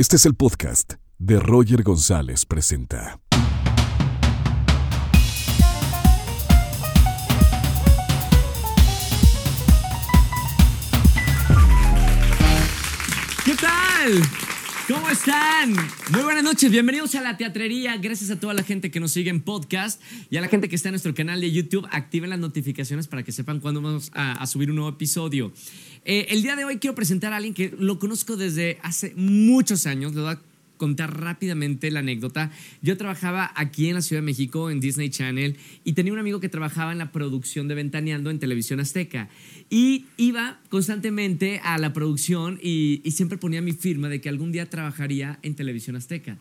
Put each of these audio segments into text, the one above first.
Este es el podcast de Roger González Presenta. ¿Qué tal? ¿Cómo están? Muy buenas noches, bienvenidos a la teatrería. Gracias a toda la gente que nos sigue en podcast y a la gente que está en nuestro canal de YouTube. Activen las notificaciones para que sepan cuándo vamos a, subir un nuevo episodio. Eh, el día de hoy quiero presentar a alguien que lo conozco desde hace muchos años. A contar rápidamente la anécdota. Yo trabajaba aquí en la Ciudad de México en Disney Channel y tenía un amigo que trabajaba en la producción de Ventaneando en Televisión Azteca. Y iba constantemente a la producción y, siempre ponía mi firma de que algún día trabajaría en Televisión Azteca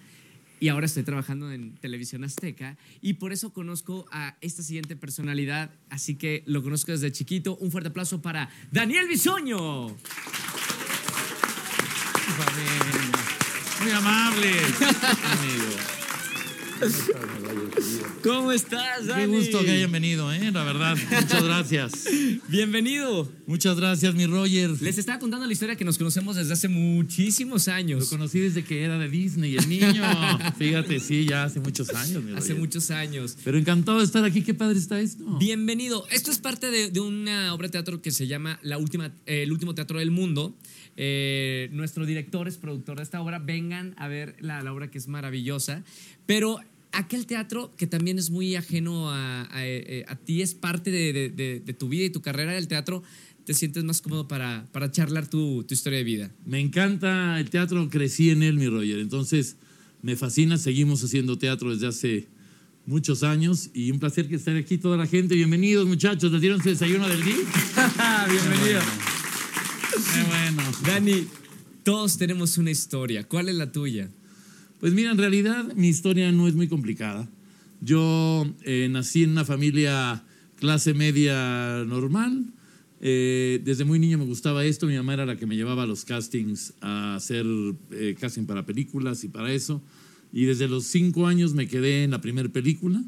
y ahora estoy trabajando en Televisión Azteca y por eso conozco a esta siguiente personalidad, así que lo conozco desde chiquito. Un fuerte aplauso para Daniel Bisoño. Muy amable. amigo. ¿Cómo estás, Dani? Qué gusto que hayan venido, ¿eh? La verdad. Muchas gracias. Bienvenido. Muchas gracias, mi Roger. Les estaba contando la historia que nos conocemos desde hace muchísimos Lo años. conocí desde que era de Disney, el niño. Fíjate, sí, ya hace muchos años, mi Hace Roger. muchos años. Pero encantado de estar aquí. Qué padre está esto. Bienvenido. Esto es parte de, de una obra de teatro que se llama La última, eh, El último teatro del mundo. Eh, nuestro director es productor de esta obra. Vengan a ver la, la obra que es maravillosa. Pero aquel teatro que también es muy ajeno a, a- eh, a ti, es parte de, de- de- de tu vida y tu carrera del teatro. Te sientes más cómodo para, para charlar tu, tu historia de vida. Me encanta el teatro, crecí en él, mi Roger. Entonces, me fascina. Seguimos haciendo teatro desde hace muchos años y un placer que estar aquí toda la gente. Bienvenidos, muchachos. ¿Les dieron su desayuno del día? Bienvenido. Qué bueno. Dani, todos tenemos una historia. ¿Cuál es la tuya? Pues mira, en realidad mi historia no es muy complicada. Yo eh, nací en una familia clase media normal. Eh, desde muy niño me gustaba esto. Mi mamá era la que me llevaba a los castings a hacer eh, casting para películas y para eso. Y desde los cinco años me quedé en la primera película,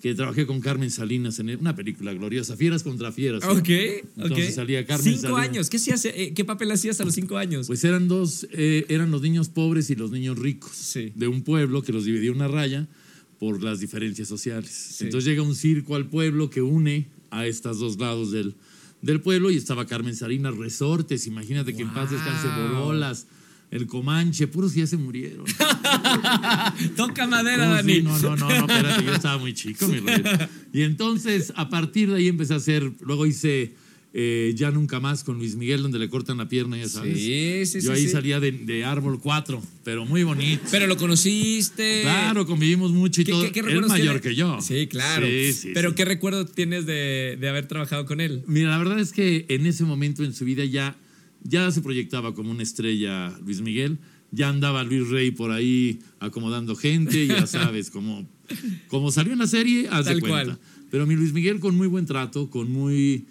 que trabajé con Carmen Salinas en una película gloriosa, Fieras contra Fieras. Ok, ok. Entonces salía Carmen Cinco Salinas. años. ¿Qué, hacías, eh, ¿Qué papel hacías a los cinco años? Pues eran dos, eh, eran los niños pobres y los niños ricos Sí. de un pueblo que los dividía una raya por las diferencias sociales. Sí. Entonces llega un circo al pueblo que une a estos dos lados del, del pueblo y estaba Carmen Salinas, resortes, imagínate que en paz descanse Wow. Borolas, el Comanche, puros ya se murieron. Toca madera, Dani. sí, no, no, no, no, espérate, yo estaba muy chico, mi rey. Y entonces, a partir de ahí empecé a hacer, luego hice eh, Ya Nunca Más con Luis Miguel, donde le cortan la pierna, ya sabes. Sí, sí, Yo sí, ahí sí. salía de, de Árbol 4, pero muy bonito. Pero lo conociste. Claro, convivimos mucho y ¿Qué- todo. qué- qué Él mayor tiene? que yo. Sí, claro. Sí, sí, Pero. ¿qué recuerdo tienes de, de haber trabajado con él? Mira, la verdad es que en ese momento en su vida ya, ya se proyectaba como una estrella Luis Miguel. Ya andaba Luis Rey por ahí acomodando gente, ya sabes, como, como salió en la serie, haz de cuenta. cual. Pero mi Luis Miguel con muy buen trato, con muy,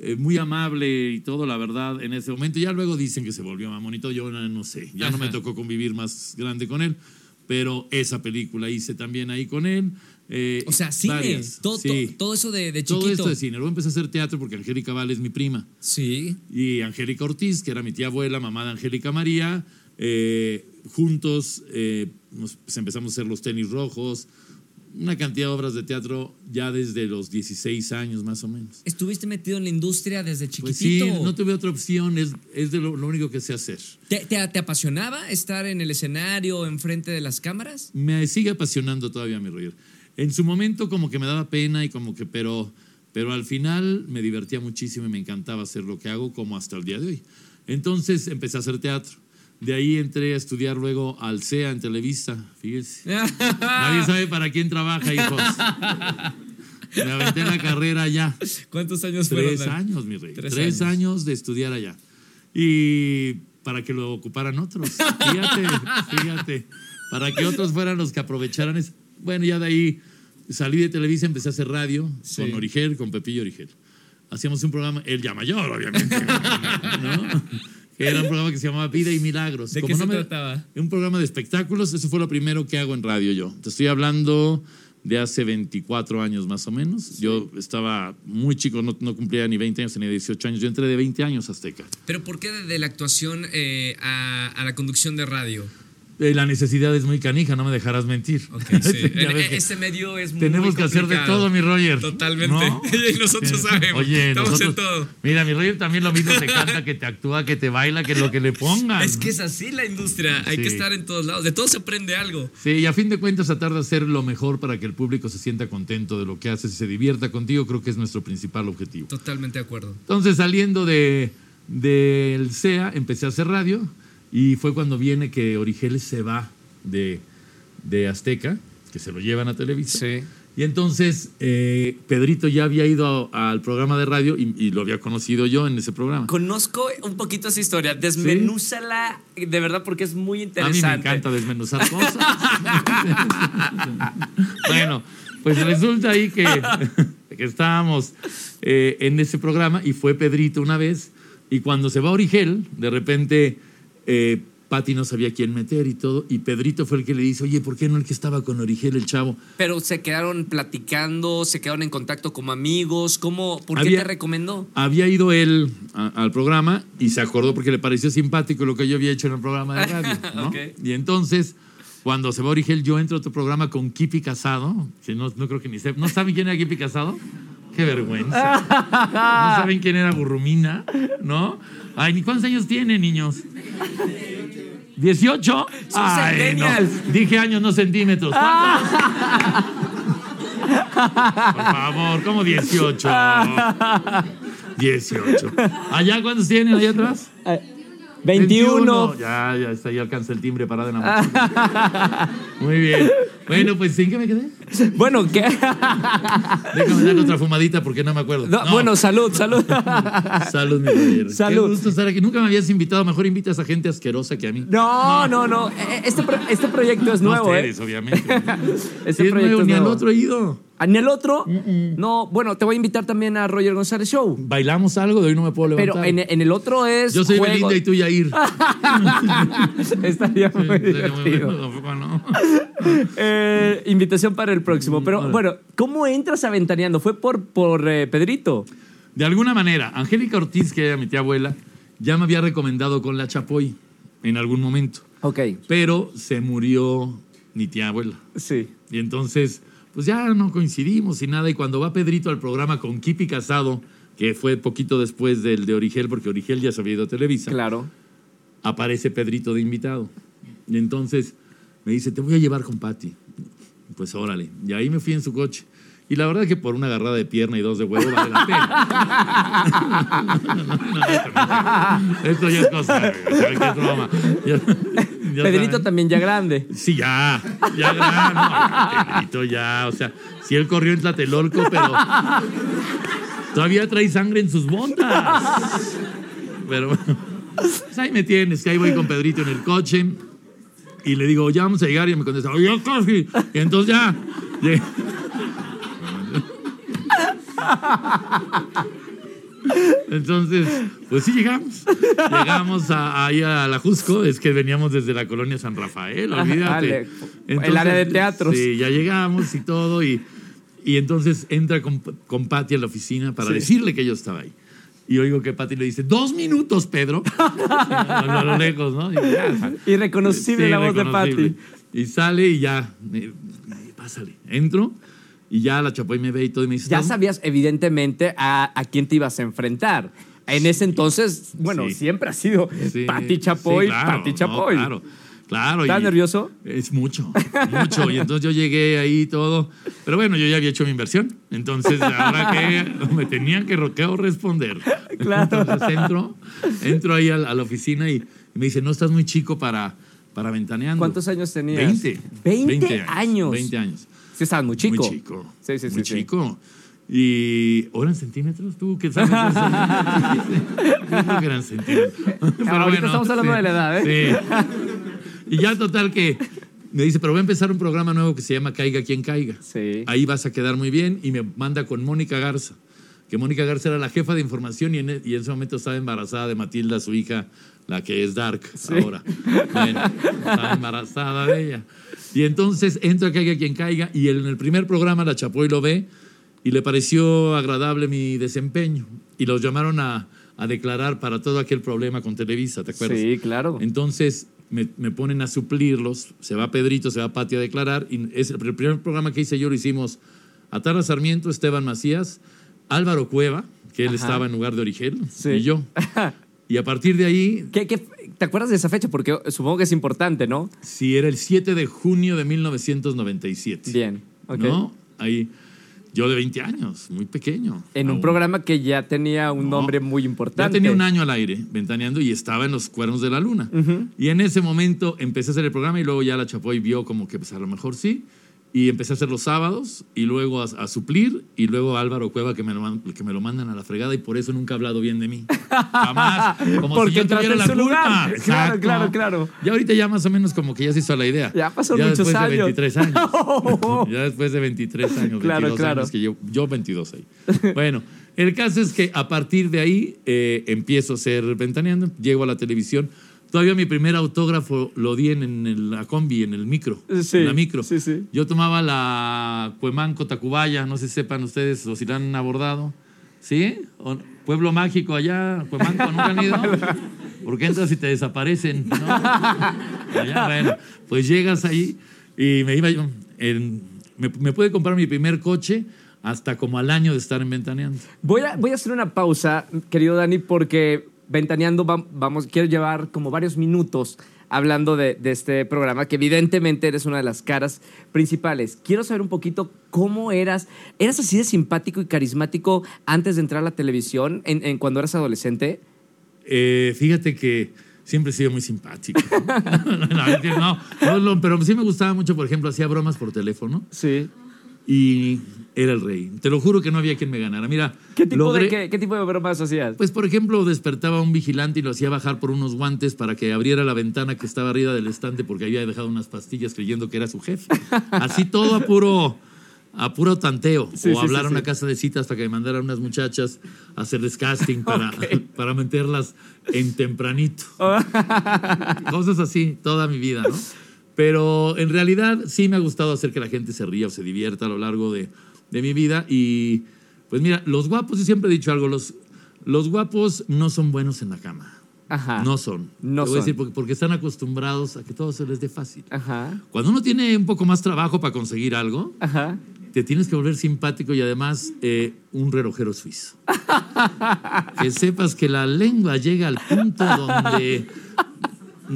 eh, muy amable y todo, la verdad, en ese momento. Ya luego dicen que se volvió mamonito, yo no, sé, ya no me tocó convivir más grande con él, pero esa película hice también ahí con él. Eh, O sea, cine. todo, sí. todo, eso de, de chiquito. Todo esto de cine. Luego empecé a hacer teatro porque Angélica Vale es mi prima. Sí. Y Angélica Ortiz, que era mi tía abuela, mamá de Angélica María. eh, juntos eh, nos, pues, empezamos a hacer los tenis rojos. Una cantidad de obras de teatro ya desde los 16 años más o menos. Estuviste metido en la industria desde Pues sí, chiquitito. no tuve otra opción, es, es de lo, lo único que sé hacer. ¿Te, te, te apasionaba estar en el escenario, enfrente de las cámaras? me sigue apasionando todavía mi Roger. En su momento como que me daba pena y como que, pero, pero al final me divertía muchísimo y me encantaba hacer lo que hago como hasta el día de hoy. Entonces empecé a hacer teatro. De ahí entré a estudiar luego al CEA en Televisa, fíjese. Nadie sabe para quién trabaja, hijos. Me aventé la carrera allá. ¿Cuántos años fueron? Tres Dani? años, mi rey. Tres Tres, años. años. de estudiar allá. Y para que lo ocuparan otros. Fíjate, fíjate. Para que otros fueran los que aprovecharan. es- Bueno, ya de ahí salí de Televisa, empecé a hacer radio Sí. con Origel, con Pepillo Origel. Hacíamos un programa, él ya mayor, obviamente. ¿no? Era un programa que se llamaba Vida y Milagros. ¿De Como qué no se me- trataba? Un programa de espectáculos, eso fue lo primero que hago en radio yo. Te estoy hablando de hace 24 años más o menos. Yo estaba muy chico, no, no cumplía ni 20 años, tenía 18 años. Yo entré de 20 años a Azteca. Pero ¿por qué de, de la actuación eh, a, a la conducción de radio? Eh, la necesidad es muy canija, no me dejarás mentir. Ok, sí. Este medio es muy tenemos que hacer de todo, mi Roger. Totalmente. ¿No? y nosotros sabemos. Oye, Estamos nosotros, en todo. Mira, mi Roger también lo mismo te canta, que te actúa, que te baila, que lo que le pongan. Es que es así la industria. Hay que estar en todos lados. De todo se aprende algo. Sí, y a fin de cuentas tratar de hacer lo mejor para que el público se sienta contento de lo que haces y se divierta contigo, creo que es nuestro principal objetivo. Totalmente de acuerdo. Entonces, saliendo de del CEA, empecé a hacer radio y fue cuando viene que Origeles se va de, de Azteca, que se lo llevan a Televisa. Sí. Y entonces eh, Pedrito ya había ido a- al programa de radio y, y lo había conocido yo en ese programa. Conozco un poquito esa historia. Desmenúzala de verdad porque es muy A mí interesante. me encanta desmenuzar cosas. bueno, pues resulta ahí que, que estábamos eh, en ese programa y fue Pedrito una vez. Y cuando se va Origel, de repente eh, Pati no sabía quién meter y todo. Y Pedrito fue el que le dice: Oye, ¿por qué no el que estaba con Origel, el chavo? Pero se quedaron platicando, se quedaron en contacto como amigos. ¿Cómo? ¿Por qué te recomendó? Había ido él a- al programa y se acordó porque le pareció simpático lo que yo había hecho en el programa de radio. ¿no? Y entonces, cuando se va Origel, yo entro a otro programa con Kipi Casado, que no, no creo que ni sepan. ¿No saben quién era Kipi Casado? Qué vergüenza. ¿No saben quién era Burrumina? ¿No? Ay, ¿ni cuántos años tiene, niños? ¿18? Ay, no. Dije años, no centímetros. ¿Cuántos? Por favor, ¿cómo 18? 18. ¿Allá cuántos tienen allá atrás? 21. Ya, ya está, ya alcanza el timbre parado en la mochila. Muy bien. Bueno, pues ¿en qué me quedé? Bueno, ¿qué? Déjame darle otra fumadita porque no me acuerdo. No, No. Bueno, salud, salud. Salud, mi Roger. Salud. Qué gusto estar aquí. Nunca me habías invitado. Mejor invitas a gente asquerosa que a mí. No, no, no. Eh, Este, pro- este proyecto es No nuevo, ¿eh? ustedes, obviamente. Este es proyecto nuevo, es ni al nuevo. otro he ido. ¿En el otro? No, bueno, te voy a invitar también a Roger González Show. Bailamos algo, de hoy no me puedo levantar. Pero en, en el otro es. Yo soy juego- Belinda y tú Yair. Estaría muy muy divertido. bueno, tampoco, ¿no? Eh, invitación para el próximo. Pero Órale. bueno, ¿cómo entras a Ventaneando? ¿Fue por, por eh, Pedrito? De alguna manera, Angélica Ortiz, que era mi tía abuela, ya me había recomendado con la Chapoy en algún momento. Ok, Pero se murió mi tía abuela. sí. Y entonces, pues ya no coincidimos y nada. Y cuando va Pedrito al programa con Kipi Casado, que fue poquito después del de Origel, porque Origel ya se había ido a Televisa, Claro. aparece Pedrito de invitado. Y entonces me dice, te voy a llevar con Patti. Pues órale. Y ahí me fui en su coche. Y la verdad es que por una agarrada de pierna y dos de huevo vale la pena. Esto ya es cosa, que es broma. Ya- ya Pedrito saben. también ya grande. Sí, ya, ya, ya, no, Pedrito ya, o sea, sí él corrió en Tlatelolco, pero todavía trae sangre en sus botas. Pero bueno, pues ahí me tienes, que ahí voy con Pedrito en el coche y le digo, ya vamos a llegar y me contesta, oye, casi. Y entonces ya. Entonces, pues sí llegamos. Llegamos a- ahí a la Jusco, es que veníamos desde la colonia San Rafael, olvídate. Dale, el área de teatros. Sí, ya llegamos y todo, y, y entonces entra con, con Pati a la oficina para Sí. decirle que yo estaba ahí. Y oigo que Pati le dice, dos minutos, Pedro. a lo lejos, ¿no? Y ya, Irreconocible Sí, la voz de. Patti. Y sale y ya, pásale. Entro y ya la Chapoy me ve y todo y me dice, Ya "¿Estás- sabías, evidentemente, a, a quién te ibas a enfrentar. En ese entonces, bueno, Sí. siempre ha sido Sí, Pati Chapoy, claro, Pati no, Chapoy. claro, claro. ¿Estás nervioso? Es mucho, mucho. Y entonces yo llegué ahí y todo. Pero bueno, yo ya había hecho mi inversión. Entonces, ahora que me tenían que roqueo responder. Claro. Entonces entro, entro ahí a, la- a la oficina y, me dice, no, estás muy chico para, para ventaneando. ¿Cuántos años tenías? 20. 20 años. 20 años. Sí, estabas muy chico. Muy chico. Sí, sí, sí. Muy sí. chico. Y ahora en centímetros, tú qué sabes eso? Que eran centímetros. Pero Ahorita estamos hablando de la edad, ¿eh? Sí. Y ya total que me dice, pero voy a empezar un programa nuevo que se llama Caiga quien caiga. Sí. Ahí vas a quedar muy bien y me manda con Mónica Garza, que Mónica Garza era la jefa de información y en, e- y en ese momento estaba embarazada de Matilda, su hija, la que es Dark ahora. Bueno, estaba embarazada de ella. Y entonces entra Caiga quien caiga y en el primer programa la Chapoy lo ve y le pareció agradable mi desempeño y los llamaron a, a declarar para todo aquel problema con Televisa, ¿te acuerdas? Sí, claro. Entonces me, me ponen a suplirlos, se va Pedrito, se va Pati a declarar, y es el primer programa que hice yo lo hicimos Atara Sarmiento, Esteban Macías, Álvaro Cueva, que él Ajá. estaba en lugar de Origel, Sí. y yo. Y a partir de ahí, ¿Qué, qué- te acuerdas de esa fecha? Porque supongo que es importante, ¿no? si era el 7 de junio de 1997. Bien, ok. ¿No? Ahí, yo de 20 años, muy pequeño. En un Aún. programa que ya tenía un No. nombre muy Ya importante. tenía un año al aire, ventaneando, y estaba en los cuernos de la luna. Y en ese momento empecé a hacer el programa y luego ya la Chapoy vio como que pues a lo mejor sí. Y empecé a hacer los sábados y luego a, a suplir y luego Álvaro Cueva que me, lo, que me lo mandan a la fregada y por eso nunca ha hablado bien de mí. Jamás. Como Porque si yo tuviera la culpa. Exacto. Claro, claro, claro. Ya ahorita ya más o menos como que ya se hizo la idea. Ya pasó muchos después años. de 23 años. ya después de 23 años, Claro, 22 claro. años que yo, yo 22 ahí. Bueno, el caso es que a partir de ahí eh, empiezo a ser ventaneando, llego a la televisión. Todavía mi primer autógrafo lo di en, el- la combi, en el micro. Sí, en la micro. sí, sí. Yo tomaba la Cuemanco Tacubaya, no sé si sepan ustedes o si la han abordado. ¿Sí? O- Pueblo mágico allá, Cuemanco, nunca han ido. Porque entras y te desaparecen, ¿no? Allá, bueno, pues llegas ahí y me iba yo. en- me, me pude comprar mi primer coche hasta como al año de estar en Ventaneando. Voy a, voy a hacer una pausa, querido Dani, porque Ventaneando vam- vamos, quiero llevar como varios minutos hablando de, de este programa, que evidentemente eres una de las caras principales. Quiero saber un poquito cómo eras. ¿Eras así de simpático y carismático antes de entrar a la televisión, en, en cuando eras adolescente? Eh, fíjate que siempre he sido muy simpático. no, es que no, no, no, pero sí me gustaba mucho, por ejemplo, hacía bromas por teléfono Sí. Y era el rey. Te lo juro que no había quien me ganara. Mira, ¿Qué tipo, de, qué, qué tipo de bromas hacías? Pues, por ejemplo, despertaba a un vigilante y lo hacía bajar por unos guantes para que abriera la ventana que estaba arriba del estante porque había dejado unas pastillas creyendo que era su jefe. Así todo a puro, a puro tanteo. Sí, o sí, hablar sí, a una casa de citas para que me mandaran unas muchachas a hacerles casting para, para meterlas en tempranito. Cosas así, toda mi vida, ¿no? Pero en realidad sí me ha gustado hacer que la gente se ría o se divierta a lo largo de, de mi vida. Y pues mira, los guapos, yo siempre he dicho algo, los, los guapos no son buenos en la cama. Ajá. No son. No Te voy a son. decir porque, porque están acostumbrados a que todo se les dé fácil. Ajá. Cuando uno tiene un poco más trabajo para conseguir algo, Ajá. te tienes que volver simpático y además eh, un relojero suizo. que sepas que la lengua llega al punto donde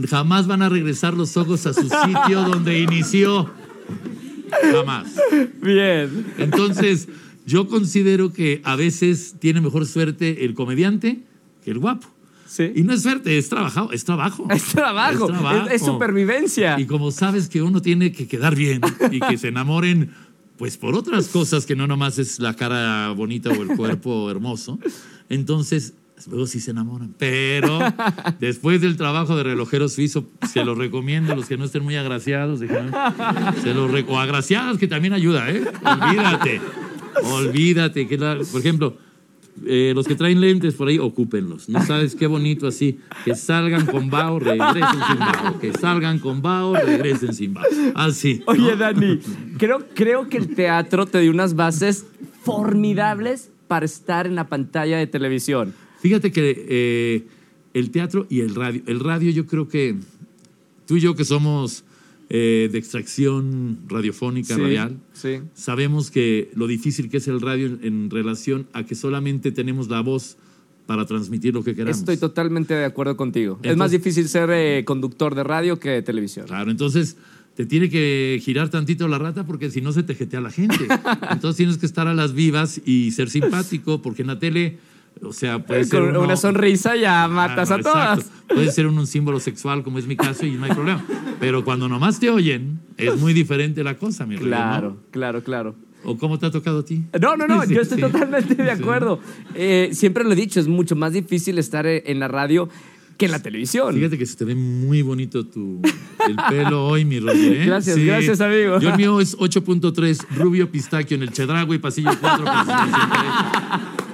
jamás van a regresar los ojos a su sitio donde inició. Jamás. Bien. Entonces, yo considero que a veces tiene mejor suerte el comediante que el guapo. Sí. Y no es suerte, es trabajo, es trabajo. Es trabajo, Es trabajo. es, es supervivencia. Y como sabes que uno tiene que quedar bien y que se enamoren, pues por otras cosas que no nomás es la cara bonita o el cuerpo hermoso, entonces luego sí se enamoran. Pero después del trabajo de relojero suizo, se lo recomiendo a los que no estén muy agraciados. Se los o agraciados, que también ayuda, ¿eh? Olvídate. Olvídate. Que la- por ejemplo, eh, los que traen lentes por ahí, ocúpenlos. No sabes qué bonito así. Que salgan con bao, regresen sin bao. Que salgan con bao, regresen sin bao. Así. ¿no? Oye, Dani, creo, creo que el teatro te dio unas bases formidables para estar en la pantalla de televisión. Fíjate que eh, el teatro y el radio. El radio, yo creo que tú y yo, que somos eh, de extracción radiofónica, radial, Sí. sabemos que lo difícil que es el radio en, relación a que solamente tenemos la voz para transmitir lo que queramos. Estoy totalmente de acuerdo contigo. es más difícil ser eh, conductor de radio que de televisión. Claro, entonces te tiene que girar tantito la rata porque si no se te jetea la gente. Entonces tienes que estar a las vivas y ser simpático porque en la tele, o sea, puede ser Con uno- una sonrisa ya matas a Claro, exacto. todas. Puede ser un, un símbolo sexual como es mi caso y no hay problema. Pero cuando nomás te oyen, es muy diferente la cosa, mi rey, ¿no? Claro, claro, claro. ¿O cómo te ha tocado a ti? No, no, no, Sí, yo estoy sí. totalmente de Sí. acuerdo. Eh, siempre lo he dicho, es mucho más difícil estar eh, en la radio que en la televisión. Fíjate que se te ve muy bonito tu, el pelo hoy, mi Roger. ¿eh? Gracias, gracias, amigo. Yo el mío es 8.3 rubio pistaquio en el Chedragui, pasillo 4.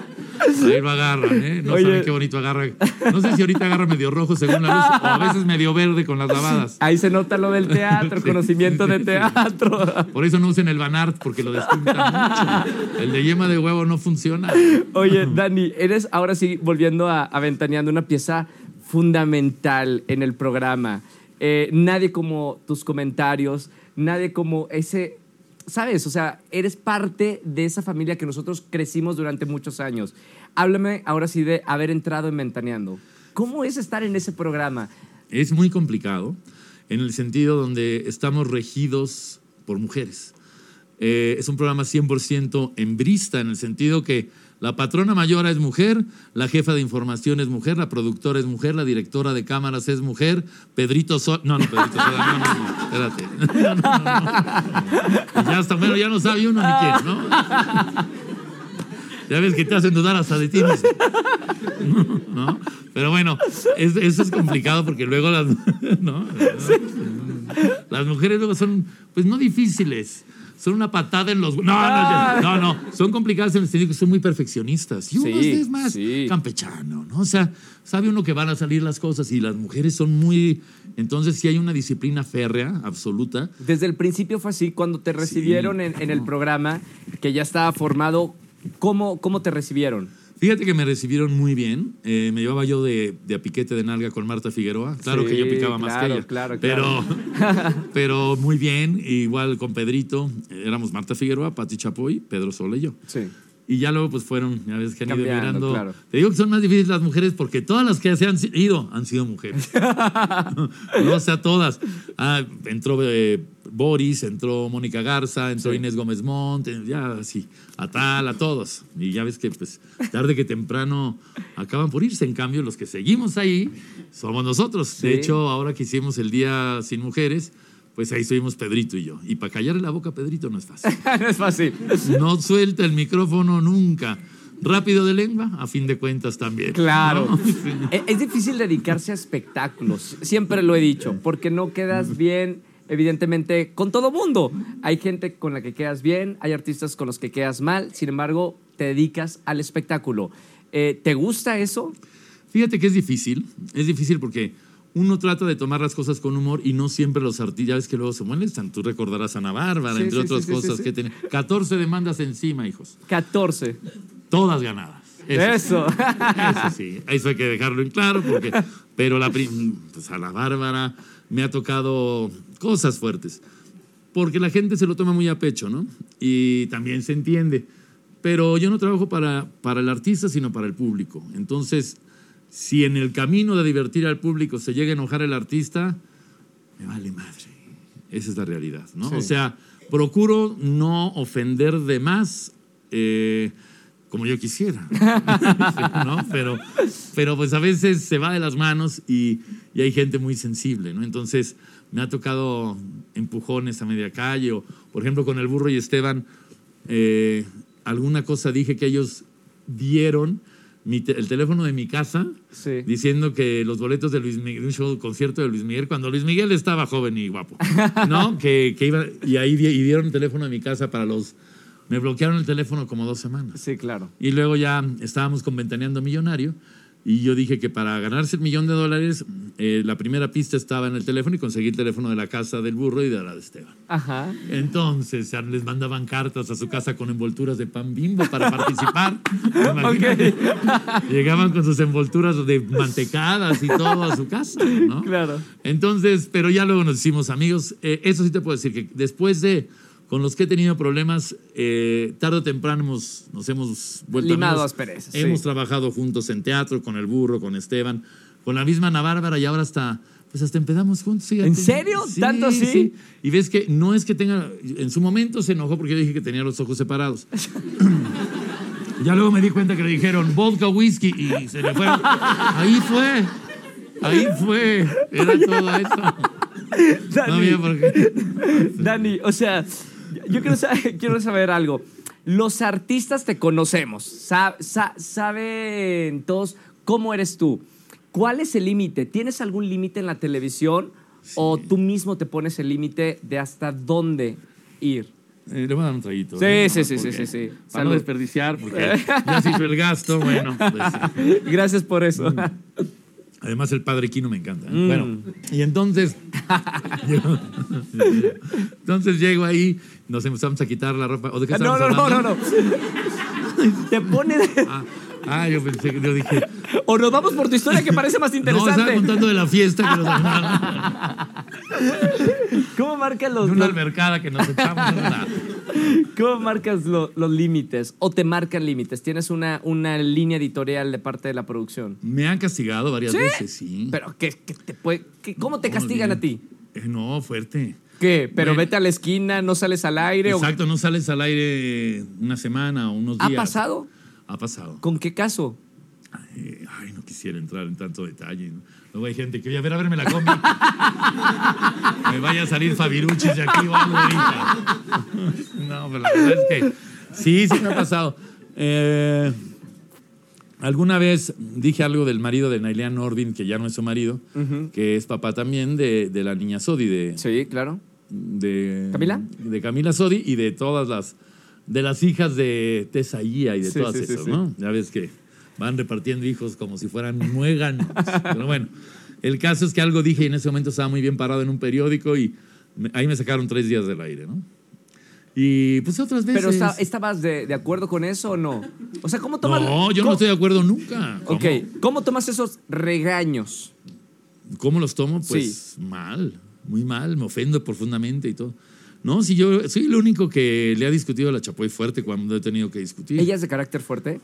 Ahí lo agarran, ¿eh? No Oye. saben qué bonito agarra. No sé si ahorita agarra medio rojo según la luz o a veces medio verde con las lavadas. Ahí se nota lo del teatro, Sí, conocimiento sí, de sí. teatro. Por eso no usen el Banart porque lo despintan mucho. El de yema de huevo no funciona. Oye, Dani, eres ahora sí, volviendo a, a Ventaneando, una pieza fundamental en el programa. eh, nadie como tus comentarios, nadie como ese, ¿sabes? O sea, eres parte de esa familia que nosotros crecimos durante muchos años. Háblame ahora sí de haber entrado en Ventaneando. ¿Cómo es estar en ese programa? Es muy complicado en el sentido donde estamos regidos por mujeres. Eh, es un programa 100% embrista en el sentido que la patrona mayor es mujer, la jefa de información es mujer, la productora es mujer, la directora de cámaras es mujer, Pedrito Sol... No, no, Pedrito Sol, no, no, no, espérate. No, no, no, no. Ya hasta menos, ya no sabe uno ni quién, ¿no? Ya ves que te hacen dudar hasta de ti mismo. ¿No? Pero bueno, es- eso es complicado porque luego las, ¿no? las mujeres luego son, pues no difíciles. Son una patada en los... No, no, no, no. Son complicadas en el sentido que son muy perfeccionistas. Y uno Sí, es más sí. campechano, ¿no? O sea, sabe uno que van a salir las cosas y las mujeres son muy... Entonces sí hay una disciplina férrea, absoluta. Desde el principio fue así, cuando te recibieron en, en el programa, que ya estaba formado, ¿cómo, cómo te recibieron? Fíjate que me recibieron muy bien. Eh, me llevaba yo de, de a piquete de nalga con Marta Figueroa. Claro Sí, que yo picaba más claro, que ella. claro, pero, pero muy bien. Igual con Pedrito. Éramos Marta Figueroa, Pati Chapoy, Pedro Sola y yo. Sí. Y ya luego pues fueron, ya ves que han ido mirando. claro. Te digo que son más difíciles las mujeres porque todas las que se han ido han sido mujeres. no, o sea, todas. Ah, entró eh, Boris, entró Mónica Garza, entró Sí. Inés Gómez Montt, eh, ya así, a tal, a todos. Y ya ves que pues tarde que temprano acaban por irse. En cambio, los que seguimos ahí somos nosotros. Sí. De hecho, ahora que hicimos el Día Sin Mujeres, pues ahí estuvimos Pedrito y yo. Y para callarle la boca a Pedrito no es fácil. no es fácil. No suelta el micrófono nunca. Rápido de lengua, a fin de cuentas también. Claro. ¿no? E- Es difícil dedicarse a espectáculos, siempre lo he dicho, porque no quedas bien, evidentemente, con todo mundo. Hay gente con la que quedas bien, hay artistas con los que quedas mal, sin embargo, te dedicas al espectáculo. Eh, ¿Te gusta eso? Fíjate que es difícil. Es difícil porque uno trata de tomar las cosas con humor y no siempre los artistas, ya ves que luego se molestan. Tú recordarás a Ana Bárbara, Sí, entre sí, otras sí, cosas que tenía. 14 demandas encima, hijos. 14. Todas ganadas. Eso. Eso sí, eso hay que dejarlo en claro, porque, pero la, pues a la Bárbara me ha tocado cosas fuertes, porque la gente se lo toma muy a pecho, ¿no? Y también se entiende, pero yo no trabajo para, para el artista, sino para el público. Entonces, si en el camino de divertir al público se llega a enojar el artista, me vale madre. Esa es la realidad, ¿no? Sí. O sea, procuro no ofender de más. eh, como yo quisiera, ¿no? Pero, pero pues a veces se va de las manos y, y hay gente muy sensible, ¿no? Entonces me ha tocado empujones a media calle o, por ejemplo, con el burro y Esteban, eh, alguna cosa dije que ellos dieron mi te- el teléfono de mi casa Sí. diciendo que los boletos de Luis Miguel, un show, concierto de Luis Miguel, cuando Luis Miguel estaba joven y guapo, ¿no? que, que iba, y ahí y dieron el teléfono de mi casa para los... Me bloquearon el teléfono como dos semanas. Sí, claro. Y luego ya estábamos con Ventaneando Millonario y yo dije que para ganarse el millón de dólares, eh, la primera pista estaba en el teléfono y conseguí el teléfono de la casa del burro y de la de Esteban. Ajá. Entonces ya les mandaban cartas a su casa con envolturas de pan bimbo para participar. Llegaban con sus envolturas de mantecadas y todo a su casa, ¿no? Claro. Entonces, pero ya luego nos hicimos amigos. Eh, eso sí te puedo decir que después de con los que he tenido problemas, eh, tarde o temprano hemos, nos hemos vuelto Limado amigos. asperezas, Hemos sí. trabajado juntos en teatro, con el burro, con Esteban, con la misma Ana Bárbara y ahora hasta, pues hasta empezamos juntos. fíjate. ¿En serio? ¿Tanto así? Y ves que no es que tenga, en su momento se enojó porque yo dije que tenía los ojos separados. ya luego me di cuenta que le dijeron vodka, whisky y se le fueron. Ahí fue. Ahí fue. Era todo eso. No Dani, había por qué. Dani, o sea, yo quiero saber, quiero saber algo. Los artistas te conocemos, sa- sa- saben todos cómo eres tú. ¿Cuál es el límite? ¿Tienes algún límite en la televisión o tú mismo te pones el límite de hasta dónde ir? Eh, le voy a dar un traguito. Sí, ¿no? sí, sí, sí, sí, sí. Para no desperdiciar, porque ya se hizo el gasto, bueno. pues. Gracias por eso. Además, el padre Quino me encanta. ¿eh? Mm. Bueno, y entonces. yo- entonces llego ahí, nos empezamos a quitar la ropa. ¿O de qué No, no, no, no, no. Te pone de- Ah, ah, yo pensé que yo dije. O nos vamos por tu historia que parece más No, estaba interesante. contando de la fiesta que nos armaron. ¿Cómo marcas los, De una albercada que nos echamos. cómo marcas lo- los límites? ¿O te marcan límites? ¿Tienes una, una línea editorial de parte de la producción? Me han castigado varias veces, sí. Pero, ¿qué, qué te puede, qué- ¿cómo te No, castigan a ti? Eh, no, fuerte. ¿Qué? ¿Pero Bueno. vete a la esquina, no sales al aire? o- Exacto, no sales al aire una semana o unos ¿Ha días. pasado? Ha pasado. ¿Con qué caso? Eh, ay, no quisiera entrar en tanto detalle. ¿no? Luego hay gente que, oye, a ver, a ver, me la come. me vaya a salir Fabiruchis de aquí o algo ahorita. no, pero la verdad es que sí, sí me ha pasado. Eh, alguna vez dije algo del marido de Nailean Nordin, que ya no es su marido, que es papá también de, de la niña Sodi, de, Sí, claro. de ¿Camila? De Camila Sodi y de todas las de las hijas de Tesaía y de Sí, todas sí, esas, sí. ¿no? Ya ves que van repartiendo hijos como si fueran muéganos. Pero bueno, el caso es que algo dije y en ese momento estaba muy bien parado en un periódico y me- ahí me sacaron tres días del aire, ¿no? Y pues otras veces. ¿Pero está- estabas de, de acuerdo con eso o no? O sea, ¿cómo tomas... no, yo no estoy de acuerdo nunca. ¿Cómo? Ok, ¿cómo tomas esos regaños? ¿Cómo los tomo? Pues mal, muy mal, me ofendo profundamente y todo. No, si yo soy el único que le ha discutido a la Chapoy fuerte cuando he tenido que discutir. ¿Ella es de carácter fuerte?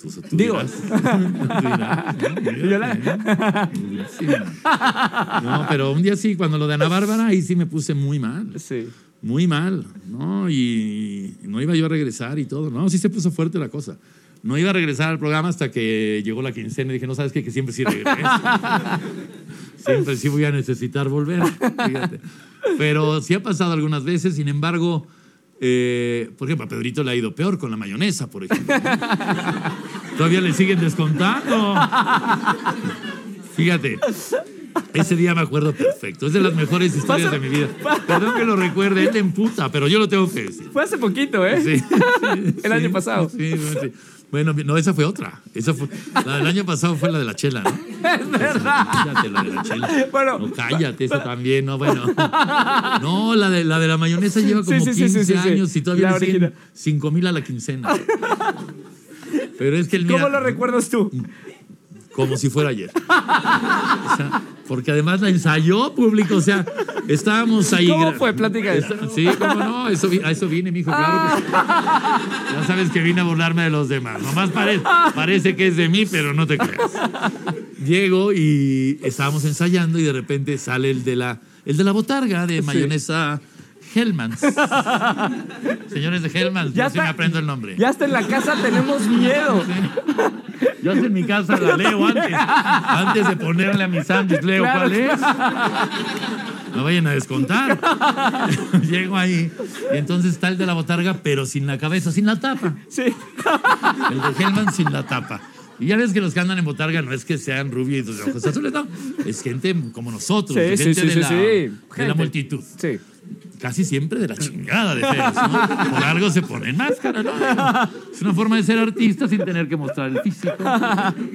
Tú, tú Digo. dirás. Tú dirás, ¿no? Yo la- Sí. No, pero un día sí, cuando lo de Ana Bárbara, ahí sí me puse muy mal. Sí. Muy mal, ¿no? Y no iba yo a regresar y todo. No, sí se puso fuerte la cosa. No iba a regresar al programa hasta que llegó la quincena y dije, no sabes qué? que siempre sí regreso. siempre sí voy a necesitar volver. Fíjate. Pero sí ha pasado algunas veces, sin embargo, eh, por ejemplo, a Pedrito le ha ido peor con la mayonesa, por ejemplo. Todavía le siguen descontando. Fíjate. Ese día me acuerdo perfecto. Es de las mejores historias de mi vida. Perdón que lo recuerde, él te emputa, pero yo lo tengo que decir. Fue hace poquito, ¿eh? Sí, sí, El año pasado. Sí, sí. Bueno, no, esa fue otra. Esa fue, la del año pasado fue la de la chela, ¿no? Es verdad. Cállate, la de la chela. Bueno. No, cállate, esa también, no, bueno. No, la de la, de la mayonesa lleva como Sí, sí, sí, 15 sí, años y todavía siguen original. 5 mil a la quincena. Pero es que el ¿Cómo mira, lo recuerdas tú? Como si fuera ayer. O sea, porque además la ensayó público, o sea, estábamos ahí. ¿Cómo fue? Platica eso. Está- Sí, cómo no, eso, a eso vine, mijo, claro que sí. Ya sabes que vine a burlarme de los demás. Nomás pare- parece que es de mí, pero no te creas. Llego y estábamos ensayando y de repente sale el de la, el de la botarga de mayonesa Hellmans. Señores de Hellmans, Ya ya sí me aprendo el nombre. Ya hasta en la casa tenemos miedo. Yo hasta en mi casa la leo antes. Antes de ponerle a mi sándwich, leo Claro, cuál es. No vayan a descontar. Llego ahí. Y entonces está el de la botarga, pero sin la cabeza, sin la tapa. Sí. El de Hellman sin la tapa. Y ya ves que los que andan en botarga no es que sean rubios de ojos azules, no. Es gente como nosotros, Sí, sí, gente sí, de, sí, la, sí. de la Gente. multitud. Sí. Casi siempre de la chingada de feos, ¿no? Por algo se ponen máscara, ¿no? Es una forma de ser artista sin tener que mostrar el físico.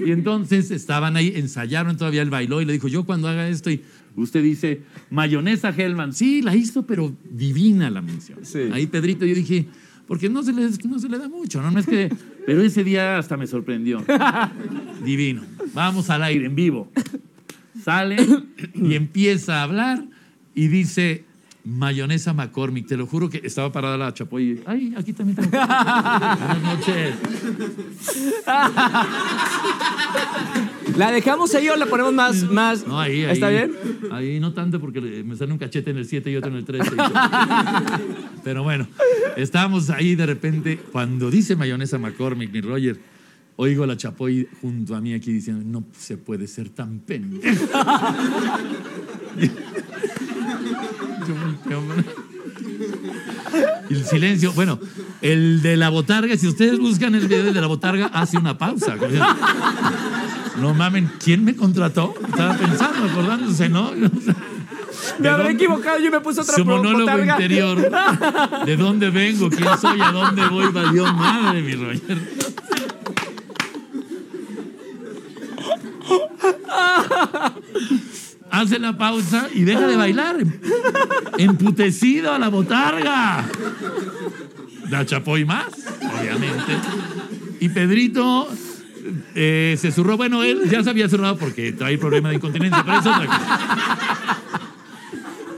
Y entonces estaban ahí, ensayaron todavía el bailó y le dijo, yo cuando haga esto y usted dice, mayonesa Hellman. Sí, la hizo, pero divina la mención. Sí. Ahí Pedrito, yo dije, porque no se, le, no se le da mucho, ¿no? No es que... Pero ese día hasta me sorprendió. Divino. Vamos al aire, en vivo. Sale y empieza a hablar y dice mayonesa McCormick. Te lo juro que estaba parada la chapoy. y, Ay, aquí también tengo. Buenas noches. ¿La dejamos ahí o la ponemos más? más... No, ahí, ahí. ¿Está bien? Ahí no tanto porque me sale un cachete en el 7 y otro en el 13. Pero bueno, estábamos ahí de repente. Cuando dice mayonesa McCormick, mi Roger, oigo a la chapoy junto a mí aquí diciendo, no se puede ser tan pendejo. El silencio, bueno, el de la botarga, si ustedes buscan el video de la botarga, hace una pausa. No mamen, ¿quién me contrató? Estaba pensando, acordándose, ¿no? Me habré dónde- equivocado, yo me puse otra Su monólogo botarga. interior. ¿De dónde vengo? ¿Quién soy? ¿A dónde voy? Valió madre, mi Roger. Hace la pausa y deja de bailar. Emputecido a la botarga. La chapoy más, obviamente. Y Pedrito eh, se zurró. Bueno, él ya se había zurrado porque trae problema de incontinencia, pero eso es otra cosa.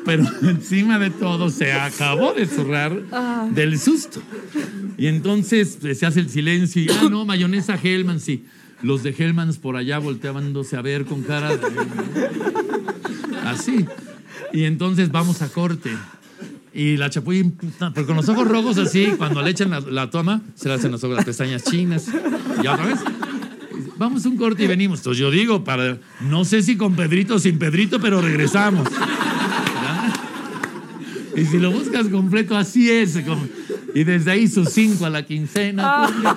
Pero encima de todo se acabó de zurrar del susto. Y entonces eh, se hace el silencio y, ah, no, mayonesa Hellman, sí. Los de Hellmans por allá volteándose a ver con cara de... Así. Y entonces vamos a corte. Y la chapuya, puta, pero con los ojos rojos así, cuando le echan la, la toma, se le hacen los ojos, las pestañas chinas. Y otra vez, vamos a un corte y venimos. Entonces yo digo, para, no sé si con Pedrito o sin Pedrito, pero regresamos. ¿Ya? Y si lo buscas completo, así es. y desde ahí sus cinco a la quincena. público,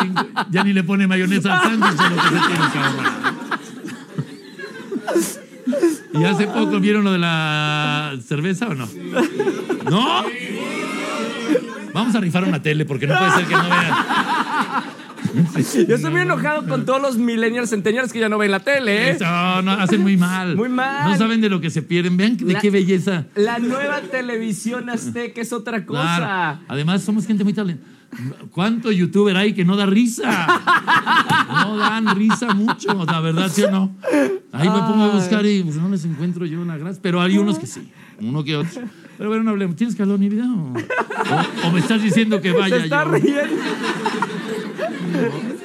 cinco- ya ni le pone mayonesa al sándwich, lo que se tiene que ahorrar. ¿Y hace poco vieron lo de la cerveza o no? ¿No? Vamos a rifar una tele porque no puede ser que no vean. Yo estoy muy enojado con todos los millennials, centennials que ya no ven la tele, ¿eh? No, no, hacen muy mal. Muy mal. No saben de lo que se pierden. Vean de La- qué belleza. La nueva televisión azteca es otra cosa. Claro. Además, somos gente muy talentosa. ¿Cuánto youtuber hay que no da risa? No dan risa mucho, la verdad, ¿sí o no? Ahí me pongo a buscar y pues, no les encuentro yo una gracia, pero hay unos que sí, uno que otro. Pero bueno, no hablemos. ¿Tienes calor mi vida? O me estás diciendo que vaya Se está yo? riendo.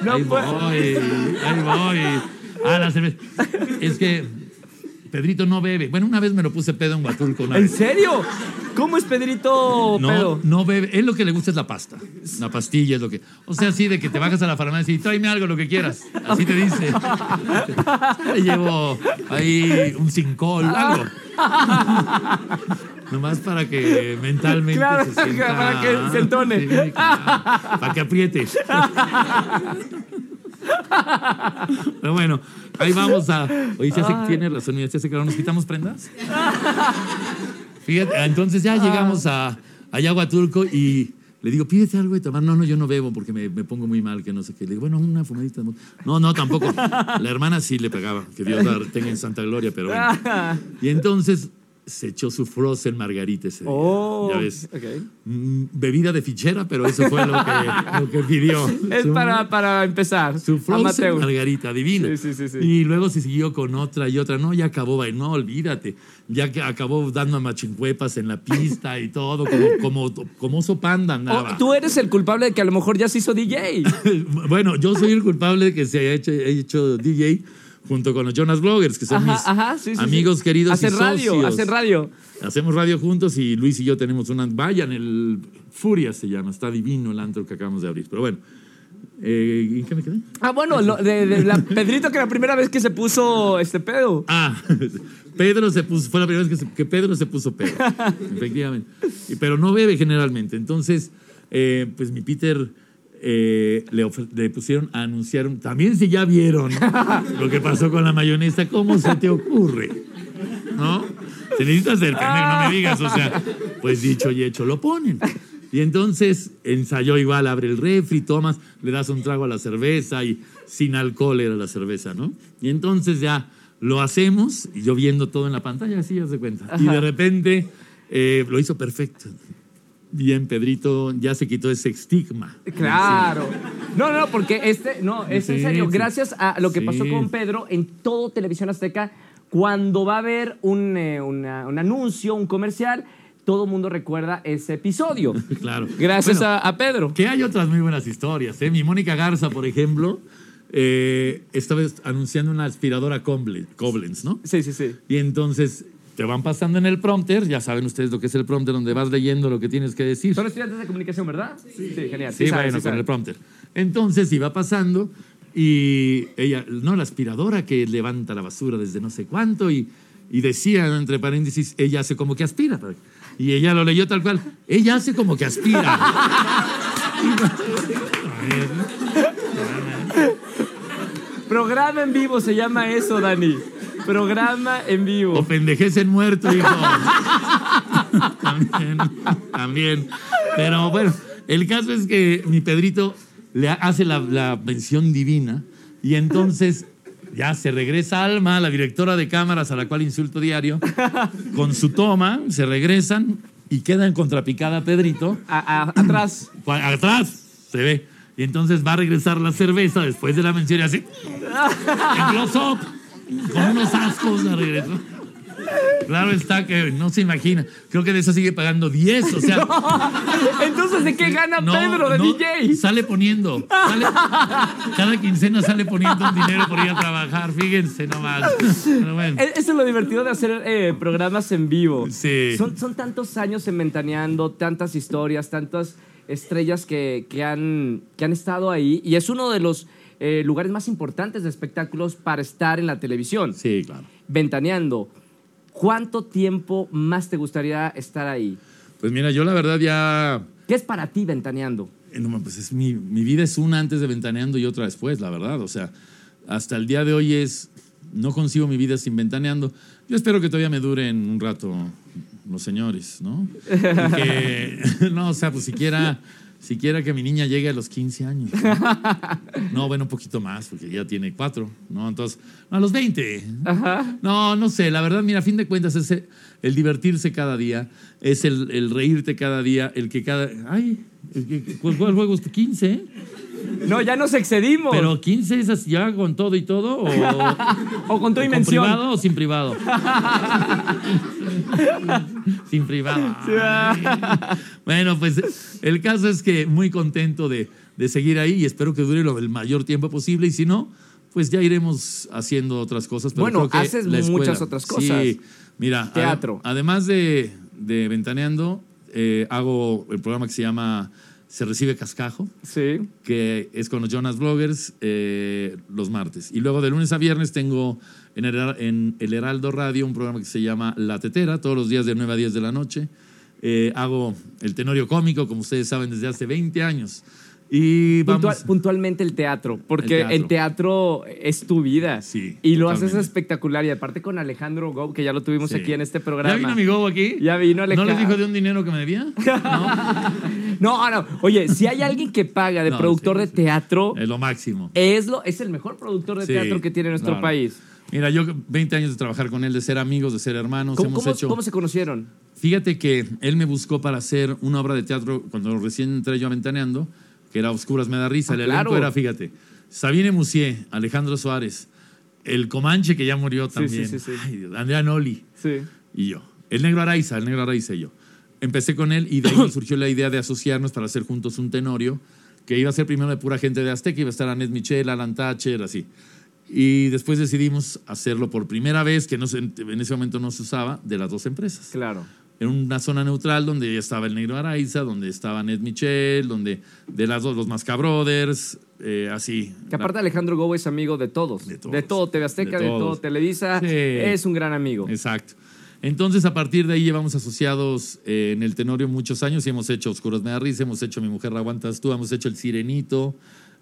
No ahí puede- voy, ahí voy. Ah, la cerveza. Es que Pedrito no bebe. Bueno, una vez me lo puse pedo en Huatulco. Una ¿En vez. serio? ¿Cómo es Pedrito No, pedo? no bebe. Él lo que le gusta es la pasta. La pastilla es lo que. O sea, así de que te bajas a la farmacia y tráeme algo, lo que quieras. Así te dice. Le llevo ahí un cincol, algo. Nomás para que mentalmente Claro, se sienta. para que se entone. Sí, claro, para que apriete. Pero bueno, ahí vamos a. Oye, se hace, tiene razón, mira, se hace que ahora nos quitamos prendas. Fíjate, entonces ya llegamos a, allá a Huatulco y le digo, pídete algo de tomar. No, no, yo no bebo porque me, me pongo muy mal, que no sé qué. Le digo, bueno, una fumadita. de mota". No, no, tampoco. La hermana sí le pegaba, que Dios la tenga en santa gloria, pero bueno. Y entonces se echó su frozen margarita ese día. Oh, ya ves. ok. Mm, Bebida de fichera, pero eso fue lo que, lo que pidió. Es Su- para, para empezar. su frozen Amateur. margarita divina. Sí, sí, sí. Y luego se siguió con otra y otra. No, ya acabó, no, olvídate. Ya que acabó dando a machincuepas en la pista y todo, como, como, como oso panda Oh, andaba. tú eres el culpable de que a lo mejor ya se hizo DJ. bueno, yo soy el culpable de que se haya hecho, haya hecho DJ junto con los Jonas Bloggers, que son Ajá, mis ajá, sí, sí, sí. amigos queridos Hacen y radio, socios. hacen radio. Hacemos radio juntos y Luis y yo tenemos una... Vayan, el Furia se llama, está divino el antro que acabamos de abrir. Pero bueno, eh, ¿en qué me quedé? Ah, bueno, lo- de, de la Pedrito que la primera vez que se puso este pedo. Ah, Pedro se puso, fue la primera vez que, se- que Pedro se puso pedo, efectivamente. Pero no bebe generalmente. Entonces, eh, pues mi Peter eh, le, le pusieron a anunciar, un- también si ya vieron lo que pasó con la mayonesa, ¿cómo se te ocurre? ¿No? Se necesita ser pendejo, no me digas, o sea, pues dicho y hecho, lo ponen. Y entonces ensayó igual, abre el refri, tomas, le das un trago a la cerveza y sin alcohol era la cerveza, ¿no? Y entonces ya lo hacemos y yo viendo todo en la pantalla, así ya se cuenta. Y de repente eh, lo hizo perfecto. Bien, Pedrito ya se quitó ese estigma. Claro. No, no, porque este, no, es en serio. Gracias a lo que Sí. pasó con Pedro en todo Televisión Azteca, cuando va a haber un, eh, una- un anuncio, un comercial, todo el mundo recuerda ese episodio. Claro. Gracias Bueno, a, a Pedro. Que hay otras muy buenas historias. ¿eh? Mi Mónica Garza, por ejemplo, eh, estaba anunciando una aspiradora Koblenz, ¿no? Sí, sí, sí. Y entonces te van pasando en el prompter, ya saben ustedes lo que es el prompter, donde vas leyendo lo que tienes que decir. Son estudiantes de comunicación, ¿verdad? Sí, genial. Sí, saben, bueno, sí con el prompter. Entonces iba pasando y ella, no, la aspiradora que levanta la basura desde no sé cuánto y, y decía, entre paréntesis, ella hace como que aspira. Y ella lo leyó tal cual, ella hace como que aspira. Programa en vivo se llama eso, Dani. Programa en o vivo. pendejez en muerto, hijo. también, también. Pero bueno, el caso es que mi Pedrito le hace la, la mención divina y entonces ya se regresa Alma, la directora de cámaras a la cual insulto diario, con su toma, se regresan y queda en contrapicada Pedrito. A- a- atrás. Atrás se ve. Y entonces va a regresar la cerveza después de la mención y así, en close-up, con unos ascos la regresó. Claro está que no se imagina. Creo que de eso sigue pagando 10, o sea... Entonces, ¿de qué gana No, Pedro de no, DJ? Sale poniendo. sale- cada quincena sale poniendo un dinero por ir a trabajar. Fíjense nomás. Pero bueno. E- Eso es lo divertido de hacer eh, programas en vivo. Sí. Son, son tantos años en Ventaneando, tantas historias, tantas estrellas que, que han, que han estado ahí. Y es uno de los eh, lugares más importantes de espectáculos para estar en la televisión. Sí, claro. Ventaneando. ¿Cuánto tiempo más te gustaría estar ahí? Pues mira, yo la verdad ya. ¿Qué es para ti Ventaneando? eh, no, pues es mi, mi vida es una antes de ventaneando y otra después, la verdad. O sea, hasta el día de hoy es. No consigo mi vida sin ventaneando. Yo espero que todavía me duren un rato los señores, ¿no? Que- no, o sea, pues siquiera, siquiera que mi niña llegue a los 15 años. No, No, bueno, un poquito más, porque ya tiene cuatro, ¿no? Entonces, a los 20. No, no sé, la verdad, mira, a fin de cuentas es el, el divertirse cada día, es el, el reírte cada día, el que cada... Ay, el que- ¿cuál, juego es? 15, ¿eh? No, ya nos excedimos. Pero 15 es ya con todo y todo, o, o con tu o con dimensión. privado o sin privado. sin privado. Bueno, pues el caso es que muy contento de, de seguir ahí y espero que dure lo, el mayor tiempo posible y si no, pues ya iremos haciendo otras cosas. Pero Bueno, creo que haces la muchas otras cosas. Sí, mira, Teatro. ade- además de, de Ventaneando, eh, hago el programa que se llama Se Recibe Cascajo Sí. que es con los Jonas Bloggers eh, los martes. Y luego de lunes a viernes tengo en el, en el Heraldo Radio un programa que se llama La Tetera, todos los días de 9 a 10 de la noche. Eh, hago el tenorio cómico, como ustedes saben, desde hace 20 años. Y vamos... Puntual- puntualmente el teatro, porque El teatro. el teatro es tu vida. Sí, Y lo haces espectacular. Y aparte con Alejandro Go, que ya lo tuvimos Sí. aquí en este programa. ¿Ya vino mi Go aquí? Ya vino ¿No Alejandro. les dijo de un dinero que me debía? No, No, no. Oye, si hay alguien que paga de No, productor sí, de sí. teatro, es lo máximo. es, lo, es el mejor productor de teatro que tiene nuestro claro. país. Mira, yo 20 años de trabajar con él, de ser amigos, de ser hermanos, ¿Cómo, hemos cómo- hecho... cómo se conocieron? Fíjate que él me buscó para hacer una obra de teatro cuando recién entré yo a Ventaneando, que era Oscuras me da risa. Ah, el elenco claro. era, fíjate, Sabine Musier, Alejandro Suárez, el Comanche que ya murió también, sí, sí, sí. Ay, Dios, Andrea Noli Sí. y yo. El negro Araiza, el negro Araiza y yo. Empecé con él y de ahí surgió la idea de asociarnos para hacer juntos un tenorio que iba a ser primero de pura gente de Azteca, iba a estar Anet Michel, Alan Thatcher, así. Y después decidimos hacerlo por primera vez, que no se- en ese momento no se usaba, de las dos empresas Claro. En una zona neutral donde estaba el Negro Araiza, donde estaba Ned Michel, donde de las dos, los Masca Brothers, eh, así. Que aparte Alejandro Go es amigo de todos. De De, todos. todo TV Azteca, De de, todo Televisa. Sí. Es un gran amigo. Exacto. Entonces, a partir de ahí llevamos asociados eh, en el Tenorio muchos años y hemos hecho Oscuros Me da risa, hemos hecho Mi Mujer la Aguantas Tú, hemos hecho El Sirenito,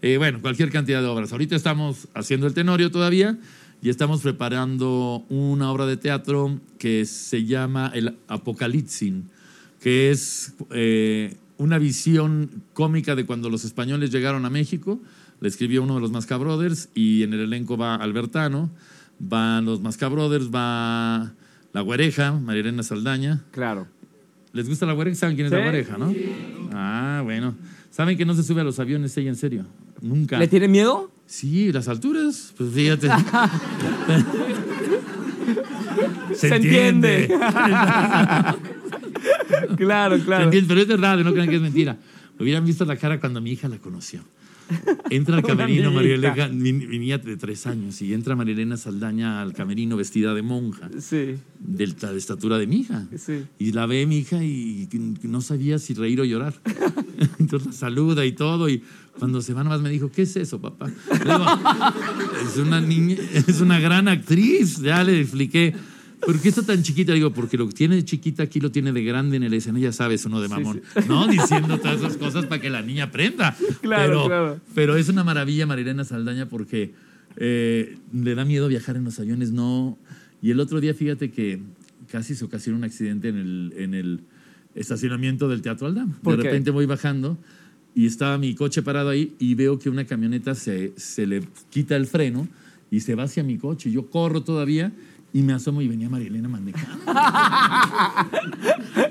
eh, bueno, cualquier cantidad de obras. Ahorita estamos haciendo el Tenorio todavía y estamos preparando una obra de teatro que se llama El Apocalipsin, que es eh, una visión cómica de cuando los españoles llegaron a México. La escribió uno de los Masca Brothers y en el elenco va Albertano, van los Masca Brothers, va la Güereja, María Elena Saldaña. Claro. ¿Les gusta la Güereja? ¿Saben quién es Sí. la Güereja, no? Ah, bueno. ¿Saben que no se sube a los aviones ella en serio? Nunca. ¿Le tiene miedo? Sí, las alturas, pues fíjate. Se entiende. Claro, ¿Se claro. entiende? Pero es verdad, no crean que es mentira. Hubieran visto la cara cuando mi hija la conoció. Entra al camerino María. Elena, mi, mi niña de tres años, y entra María Elena Saldaña al camerino vestida de monja, Sí, de la estatura de mi hija. sí. Y la ve mi hija y no sabía si reír o llorar. Entonces la saluda y todo. Y cuando se va, nomás me dijo, ¿qué es eso, papá? Digo, es una niña, es una gran actriz. Ya le expliqué. ¿Por qué está tan chiquita? Digo, porque lo que tiene de chiquita aquí lo tiene de grande en el escenario, ya sabes, uno de mamón. ¿No? Diciendo todas esas cosas para que la niña aprenda. Claro, pero, claro. Pero es una maravilla Marilena Saldaña porque eh, le da miedo viajar en los aviones, no. Y el otro día, fíjate que casi se ocasionó un accidente en el, en el estacionamiento del Teatro Aldama. ¿Por de repente voy bajando y estaba mi coche parado ahí y veo que una camioneta se, se le quita el freno y se va hacia mi coche. Yo corro todavía y me asomo y venía María Elena manejando.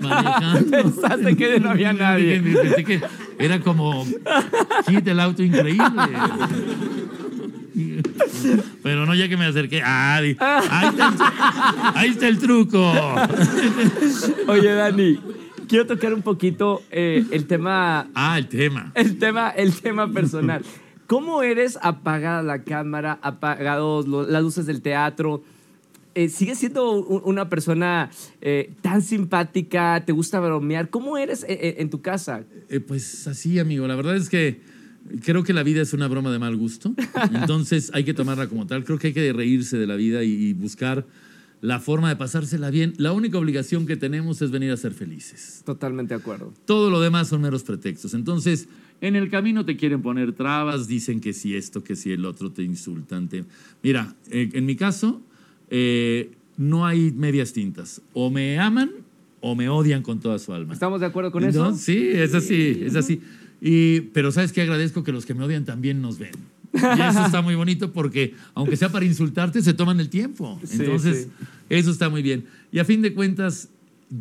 manejando. Pensaste que no había nadie. Dije, Pensé que era como Hit el auto increíble. Pero no, ya que me acerqué. Ah, ahí, está el, ahí está el truco. Oye, Dani, quiero tocar un poquito eh, el tema Ah, el tema. el tema, el tema personal. ¿Cómo eres apagada la cámara, apagados las luces del teatro? Eh, ¿Sigues siendo una persona eh, tan simpática? ¿Te gusta bromear? ¿Cómo eres eh, eh, en tu casa? Pues así, amigo. La verdad es que creo que la vida es una broma de mal gusto. Entonces hay que tomarla como tal. Creo que hay que reírse de la vida y, y buscar la forma de pasársela bien. La única obligación que tenemos es venir a ser felices. Totalmente de acuerdo. Todo lo demás son meros pretextos. Entonces, en el camino te quieren poner trabas, dicen que si esto, que si el otro, te insultan. te- Mira, en mi caso, eh, no hay medias tintas. O me aman o me odian con toda su alma. ¿Estamos de acuerdo con ¿No? eso? Sí, es así, es así. Y, pero sabes que agradezco que los que me odian también nos ven. Y eso está muy bonito porque, aunque sea para insultarte, se toman el tiempo. Sí, Entonces, sí. eso está muy bien. Y a fin de cuentas,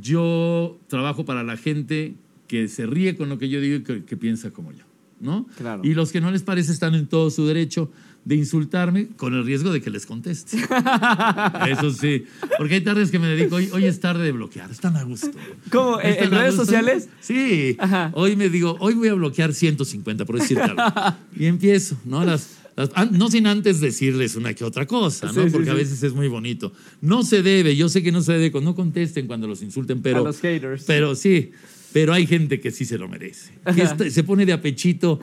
yo trabajo para la gente que se ríe con lo que yo digo y que, que piensa como yo. ¿no? Claro. Y los que no les parece están en todo su derecho de insultarme con el riesgo de que les conteste. Eso sí. Porque hay tardes que me dedico, hoy, hoy es tarde de bloquear, están a gusto. ¿Cómo? ¿En- ¿Están en a redes gusto? sociales? Sí. Ajá. Hoy me digo, hoy voy a bloquear 150, por decirte algo. Y empiezo, ¿no? Las, las- no sin antes decirles una que otra cosa, ¿no? Sí, sí, Porque a sí. veces es muy bonito. No se debe, yo sé que no se debe, no contesten cuando los insulten, pero... A los haters. Pero sí, pero hay gente que sí se lo merece. Que está- se pone de apechito,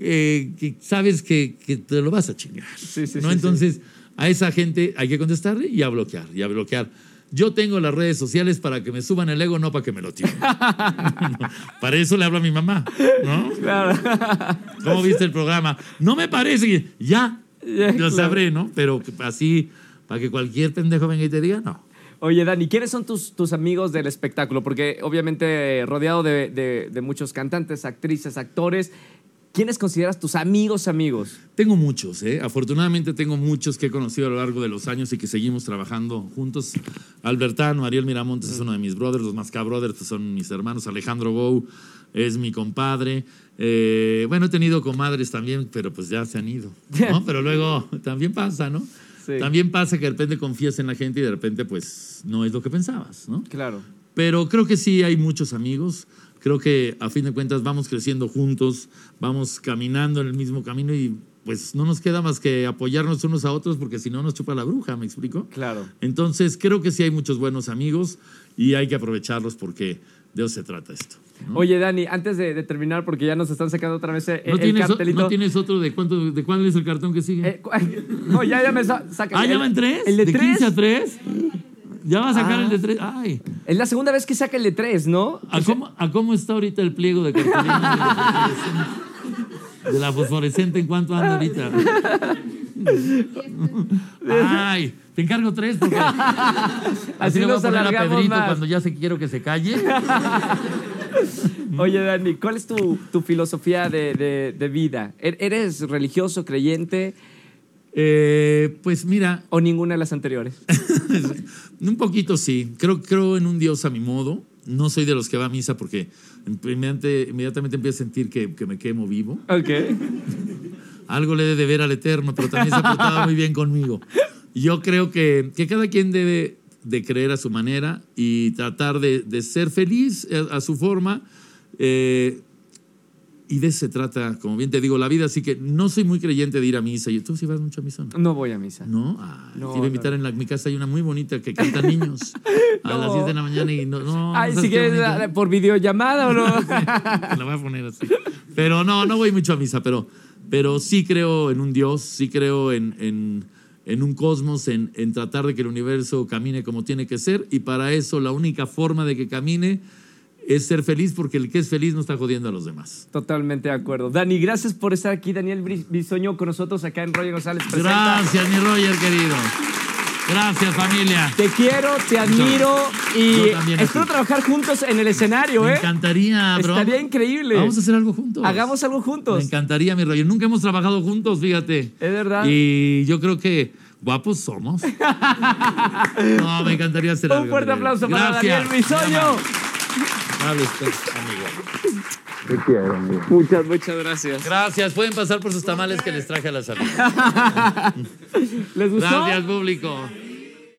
eh, que sabes que, que te lo vas a chingar. Sí, sí, ¿no? sí, Entonces, a esa gente hay que contestarle y a bloquear, y a bloquear. Yo tengo las redes sociales para que me suban el ego, no para que me lo tiren. para eso le hablo a mi mamá, ¿no? Claro. ¿Cómo viste el programa? No me parece. Ya, Ya, lo claro. sabré, ¿no? Pero así, para que cualquier pendejo venga y te diga, no. Oye, Dani, ¿quiénes son tus, tus amigos del espectáculo? Porque obviamente rodeado de, de- de muchos cantantes, actrices, actores, ¿quiénes consideras tus amigos amigos? Tengo muchos, ¿eh? Afortunadamente tengo muchos que he conocido a lo largo de los años y que seguimos trabajando juntos. Albertano, Ariel Miramontes es uno de mis brothers, los Masca Brothers son mis hermanos, Alejandro Bou es mi compadre. Eh, bueno, he tenido comadres también, pero pues ya se han ido, ¿no? Pero luego también pasa, ¿no? Sí. También pasa que de repente confías en la gente y de repente pues no es lo que pensabas, ¿no? Claro. Pero creo que sí hay muchos amigos. Creo que a fin de cuentas vamos creciendo juntos, vamos caminando en el mismo camino y pues no nos queda más que apoyarnos unos a otros porque si no nos chupa la bruja, ¿me explico? Claro. Entonces creo que sí hay muchos buenos amigos y hay que aprovecharlos porque de eso se trata esto. ¿no? Oye, Dani, antes de, de terminar, porque ya nos están sacando otra vez el, ¿No, el o- cartelito. ¿No tienes otro de cuánto, de cuál es el cartón que sigue? Eh, no, ya, ya me sa- saca. ah, ¿ya van tres? El de, ¿De tres. 15 a 3? ¿Ya va a sacar Ah. el de 3? Ay. Es la segunda vez que saca el de tres, ¿no? ¿A cómo, a cómo está ahorita el pliego de cartulina de la fosforescente? De la fosforescente, ¿en cuánto anda ahorita? Ay, te encargo tres porque así, le voy a poner a Pedrito más. cuando ya se quiero que se calle. Oye, Dani, ¿cuál es tu, tu filosofía de, de- de vida? ¿E- ¿Eres religioso, creyente Eh, pues mira, o ninguna de las anteriores? un poquito sí. Creo, creo en un Dios a mi modo. No soy de los que va a misa porque inmediatamente, inmediatamente empiezo a sentir que, que me quemo vivo. Ok. Algo le he de ver al Eterno, pero también se ha portado muy bien conmigo. Yo creo que, que cada quien debe de creer a su manera y tratar de, de ser feliz a, a su forma. eh, y de eso se trata, como bien te digo, la vida. Así que no soy muy creyente de ir a misa. ¿Y tú sí vas mucho a misa? no? No voy a misa. No, Ay, No, te iba a invitar no. en la, mi casa hay una muy bonita que canta niños a las No. 10 de la mañana y no, Ay, si quieres ah, por videollamada o no. La voy a poner así. Pero no, no voy mucho a misa, pero, pero sí creo en un Dios, sí creo en, en, en un cosmos, en, en tratar de que el universo camine como tiene que ser. Y para eso la única forma de que camine es ser feliz, porque el que es feliz no está jodiendo a los demás. Totalmente de acuerdo. Dani, gracias por estar aquí. Daniel Bisoño con nosotros acá en Roger González Presenta. Gracias, mi Roger querido. Gracias, familia. Te quiero, te admiro y Yo espero trabajar juntos en el escenario, Me ¿eh? encantaría, bro. Estaría increíble. Vamos a hacer algo juntos. Hagamos algo Me juntos. encantaría, mi Roger. Nunca hemos trabajado juntos, fíjate. Es verdad. Y yo creo que guapos somos. No, me encantaría hacer algo. Un fuerte aplauso para Gracias. Daniel Bisoño. Llama. Hable usted, amigo. Te quiero, amigo. Muchas, muchas gracias. Gracias. Pueden pasar por sus tamales que les traje a la salud. ¿Les gustó? Gracias, público.